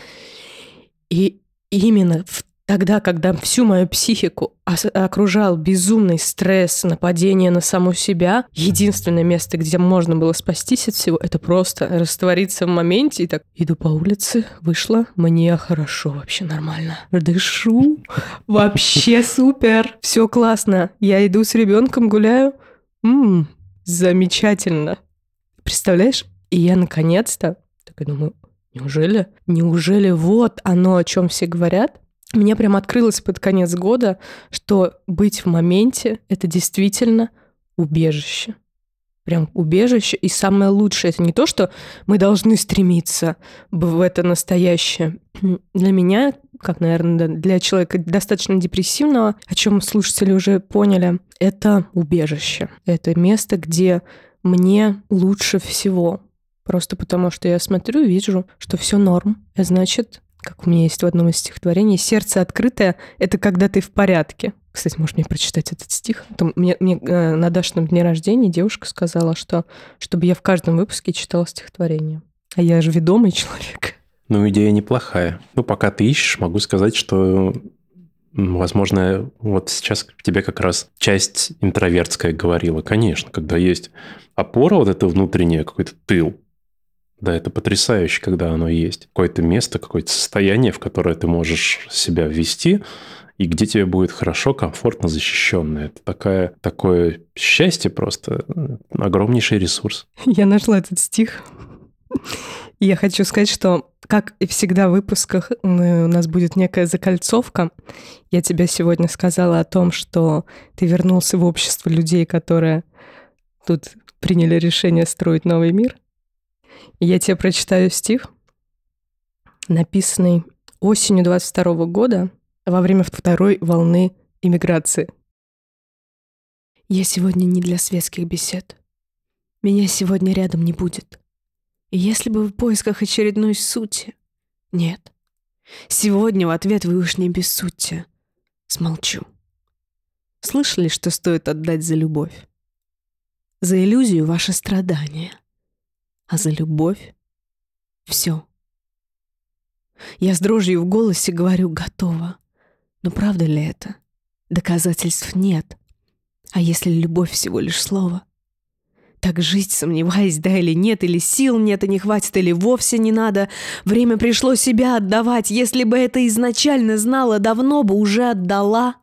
И именно в Тогда, когда всю мою психику окружал безумный стресс, нападение на саму себя, единственное место, где можно было спастись от всего, это просто раствориться в моменте и так иду по улице, вышла, мне хорошо, вообще нормально. Дышу, вообще супер, все классно. Я иду с ребенком, гуляю, Ммм, замечательно. Представляешь? И я наконец-то, так я думаю, неужели, неужели вот оно, о чем все говорят? мне прям открылось под конец года, что быть в моменте — это действительно убежище. Прям убежище. И самое лучшее — это не то, что мы должны стремиться в это настоящее. *clears throat* Для меня, как, наверное, для человека достаточно депрессивного, о чем слушатели уже поняли, это убежище. Это место, где мне лучше всего. Просто потому, что я смотрю и вижу, что все норм. Значит, как у меня есть в одном из стихотворений, «Сердце открытое — это когда ты в порядке». Кстати, можешь мне прочитать этот стих? Там мне, мне э, на Дашном дне рождения девушка сказала, что чтобы я в каждом выпуске читала стихотворение. А я же ведомый человек. Ну, идея неплохая. Ну, пока ты ищешь, могу сказать, что Возможно, вот сейчас тебе как раз часть интровертская говорила. Конечно, когда есть опора, вот это внутреннее, какой-то тыл, да, это потрясающе, когда оно есть. Какое-то место, какое-то состояние, в которое ты можешь себя ввести, и где тебе будет хорошо, комфортно, защищенно. Это такая, такое счастье просто, огромнейший ресурс. Я нашла этот стих. Я хочу сказать, что, как и всегда в выпусках, у нас будет некая закольцовка. Я тебе сегодня сказала о том, что ты вернулся в общество людей, которые тут приняли решение строить новый мир. Я тебе прочитаю стих, написанный осенью 22 года во время второй волны иммиграции. Я сегодня не для светских бесед. Меня сегодня рядом не будет. И если бы в поисках очередной сути... Нет. Сегодня в ответ вы уж не бессудьте. Смолчу. Слышали, что стоит отдать за любовь? За иллюзию ваше страдание — а за любовь — все. Я с дрожью в голосе говорю «готово». Но правда ли это? Доказательств нет. А если любовь всего лишь слово? Так жить, сомневаясь, да или нет, или сил нет и не хватит, или вовсе не надо. Время пришло себя отдавать. Если бы это изначально знала, давно бы уже отдала.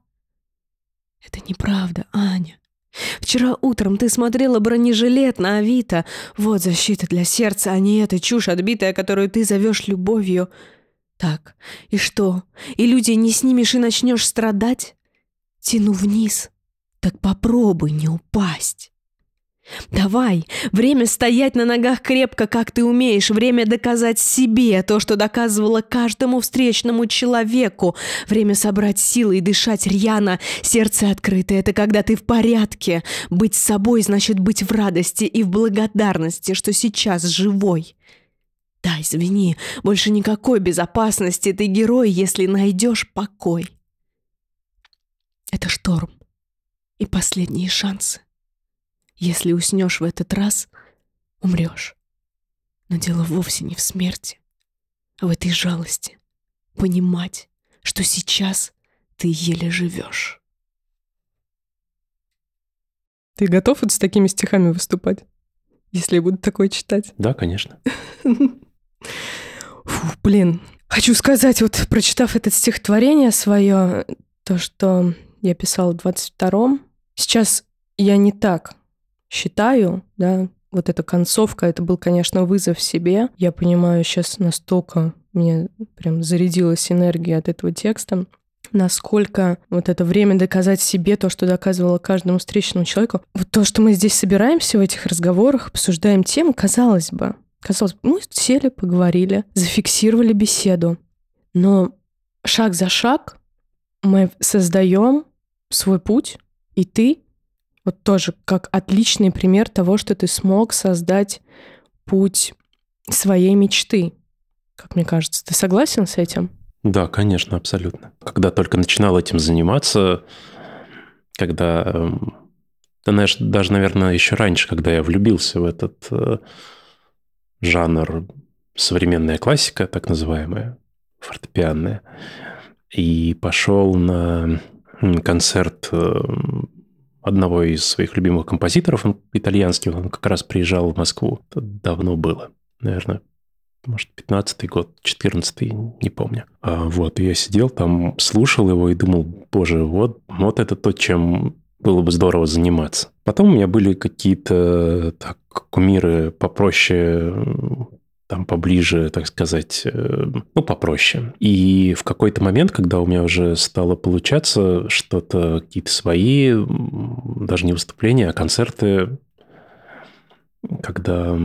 Это неправда, Аня. Вчера утром ты смотрела бронежилет на Авито. Вот защита для сердца, а не эта чушь отбитая, которую ты зовешь любовью. Так, и что? И люди не снимешь и начнешь страдать? Тяну вниз. Так попробуй не упасть. Давай, время стоять на ногах крепко, как ты умеешь, время доказать себе то, что доказывала каждому встречному человеку, время собрать силы и дышать рьяно, сердце открытое, это когда ты в порядке. Быть собой значит быть в радости и в благодарности, что сейчас живой. Да, извини, больше никакой безопасности, ты герой, если найдешь покой. Это шторм и последние шансы. Если уснешь в этот раз, умрешь. Но дело вовсе не в смерти, а в этой жалости. Понимать, что сейчас ты еле живешь. Ты готов вот с такими стихами выступать? Если я буду такое читать? Да, конечно. *laughs* Фу, блин. Хочу сказать, вот прочитав это стихотворение свое, то то, что я писала в 22-м. Сейчас я не так считаю, да, вот эта концовка, это был, конечно, вызов себе. Я понимаю, сейчас настолько мне прям зарядилась энергия от этого текста, насколько вот это время доказать себе то, что доказывала каждому встречному человеку. Вот то, что мы здесь собираемся в этих разговорах, обсуждаем тему, казалось бы, казалось бы, мы сели, поговорили, зафиксировали беседу. Но шаг за шаг мы создаем свой путь, и ты вот тоже как отличный пример того, что ты смог создать путь своей мечты. Как мне кажется, ты согласен с этим? Да, конечно, абсолютно. Когда только начинал этим заниматься, когда, эм, ты знаешь, даже, наверное, еще раньше, когда я влюбился в этот э, жанр современная классика, так называемая, фортепианная, и пошел на концерт эм, одного из своих любимых композиторов, он итальянский, он как раз приезжал в Москву. Это давно было, наверное, может, 15-й год, 14-й, не помню. А вот, я сидел там, слушал его и думал, боже, вот, вот это то, чем было бы здорово заниматься. Потом у меня были какие-то так, кумиры попроще, там поближе, так сказать, э, ну, попроще. И в какой-то момент, когда у меня уже стало получаться что-то, какие-то свои, даже не выступления, а концерты, когда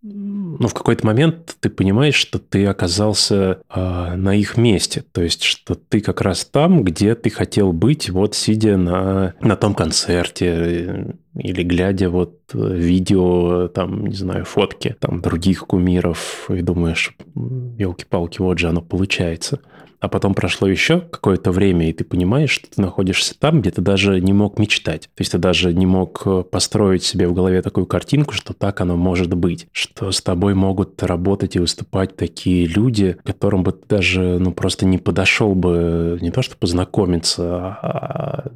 ну, в какой-то момент ты понимаешь, что ты оказался э, на их месте. То есть, что ты как раз там, где ты хотел быть, вот сидя на, на том концерте э, или глядя вот э, видео, там, не знаю, фотки там других кумиров, и думаешь, елки-палки, вот же оно получается а потом прошло еще какое-то время, и ты понимаешь, что ты находишься там, где ты даже не мог мечтать. То есть ты даже не мог э, построить себе в голове такую картинку, что так оно может быть, что с тобой могут работать и выступать такие люди, которым бы ты даже, ну, просто не подошел бы, не то что познакомиться, а,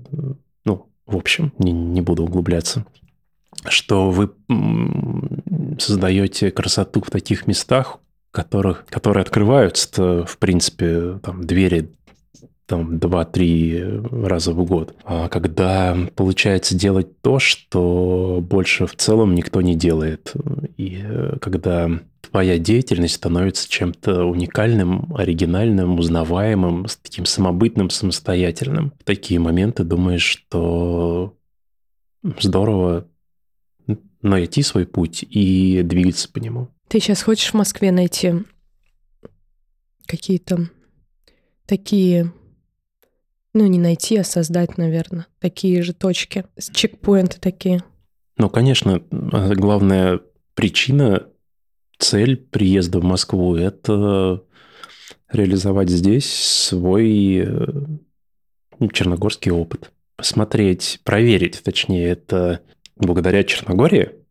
ну, в общем, не, не буду углубляться что вы создаете красоту в таких местах, которых, которые открываются, в принципе, там, двери там два-три раза в год. А когда получается делать то, что больше в целом никто не делает. И э, когда твоя деятельность становится чем-то уникальным, оригинальным, узнаваемым, таким самобытным, самостоятельным. В такие моменты думаешь, что здорово найти свой путь и двигаться по нему. Ты сейчас хочешь в Москве найти какие-то такие, ну, не найти, а создать, наверное, такие же точки, чекпоинты такие? Ну, конечно, а главная причина, цель приезда в Москву – это реализовать здесь свой э, черногорский опыт. Посмотреть, проверить, точнее, это благодаря Черногории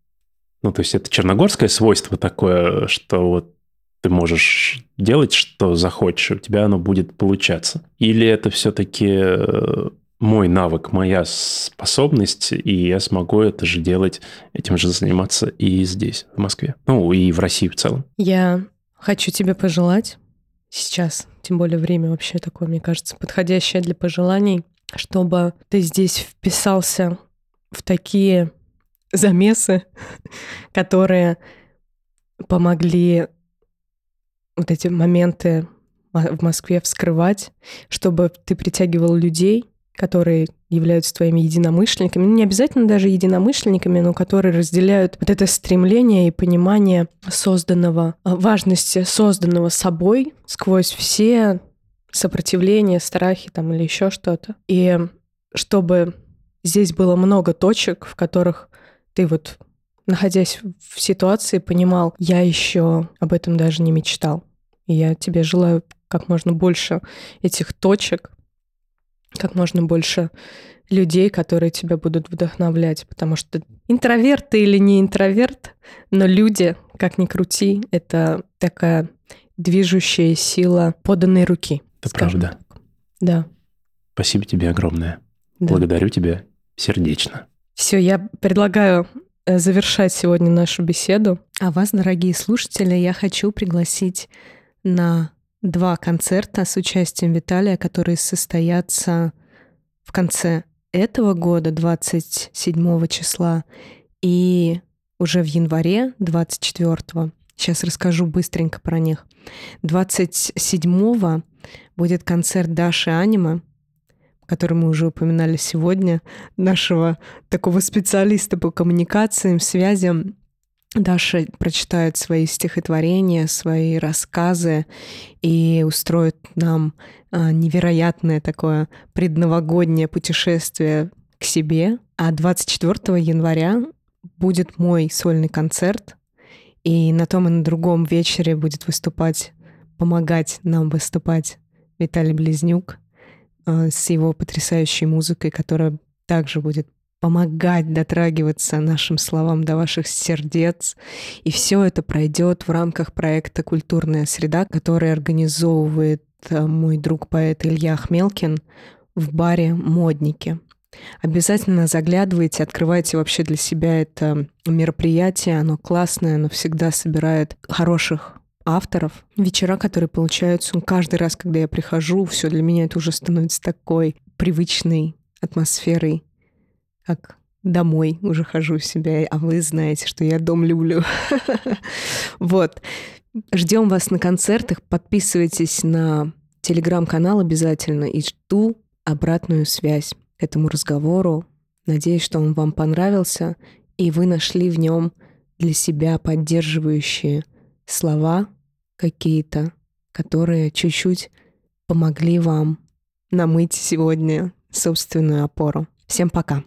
ну, то есть это черногорское свойство такое, что вот ты можешь делать, что захочешь, у тебя оно будет получаться. Или это все-таки э, мой навык, моя способность, и я смогу это же делать, этим же заниматься и здесь, в Москве. Ну, и в России в целом. Я хочу тебе пожелать сейчас, тем более время вообще такое, мне кажется, подходящее для пожеланий, чтобы ты здесь вписался в такие замесы, *laughs* которые помогли вот эти моменты в Москве вскрывать, чтобы ты притягивал людей, которые являются твоими единомышленниками, ну, не обязательно даже единомышленниками, но которые разделяют вот это стремление и понимание созданного, а, важности созданного собой сквозь все сопротивления, страхи там или еще что-то. И чтобы здесь было много точек, в которых ты вот, находясь в ситуации, понимал, я еще об этом даже не мечтал. И я тебе желаю как можно больше этих точек, как можно больше людей, которые тебя будут вдохновлять, потому что интроверт ты или не интроверт, но люди, как ни крути, это такая движущая сила поданной руки. Это правда. Так. Да. Спасибо тебе огромное. Да. Благодарю тебя сердечно. Все, я предлагаю э, завершать сегодня нашу беседу. А вас, дорогие слушатели, я хочу пригласить на два концерта с участием Виталия, которые состоятся в конце этого года, 27 числа, и уже в январе 24 Сейчас расскажу быстренько про них. 27 будет концерт Даши Анима, который мы уже упоминали сегодня, нашего такого специалиста по коммуникациям, связям. Даша прочитает свои стихотворения, свои рассказы и устроит нам а, невероятное такое предновогоднее путешествие к себе. А 24 января будет мой сольный концерт, и на том и на другом вечере будет выступать, помогать нам выступать Виталий Близнюк с его потрясающей музыкой, которая также будет помогать дотрагиваться нашим словам до ваших сердец. И все это пройдет в рамках проекта «Культурная среда», который организовывает а, мой друг поэт Илья Хмелкин в баре «Модники». Обязательно заглядывайте, открывайте вообще для себя это мероприятие. Оно классное, оно всегда собирает хороших авторов. Вечера, которые получаются ну, каждый раз, когда я прихожу, все для меня это уже становится такой привычной атмосферой, как домой уже хожу себя, а вы знаете, что я дом люблю. *laughs* Вот. Ждем вас на концертах, подписывайтесь на телеграм-канал обязательно и жду обратную связь этому разговору. Надеюсь, что он вам понравился, и вы нашли в нем для себя поддерживающие слова какие-то, которые чуть-чуть помогли вам намыть сегодня собственную опору. Всем пока!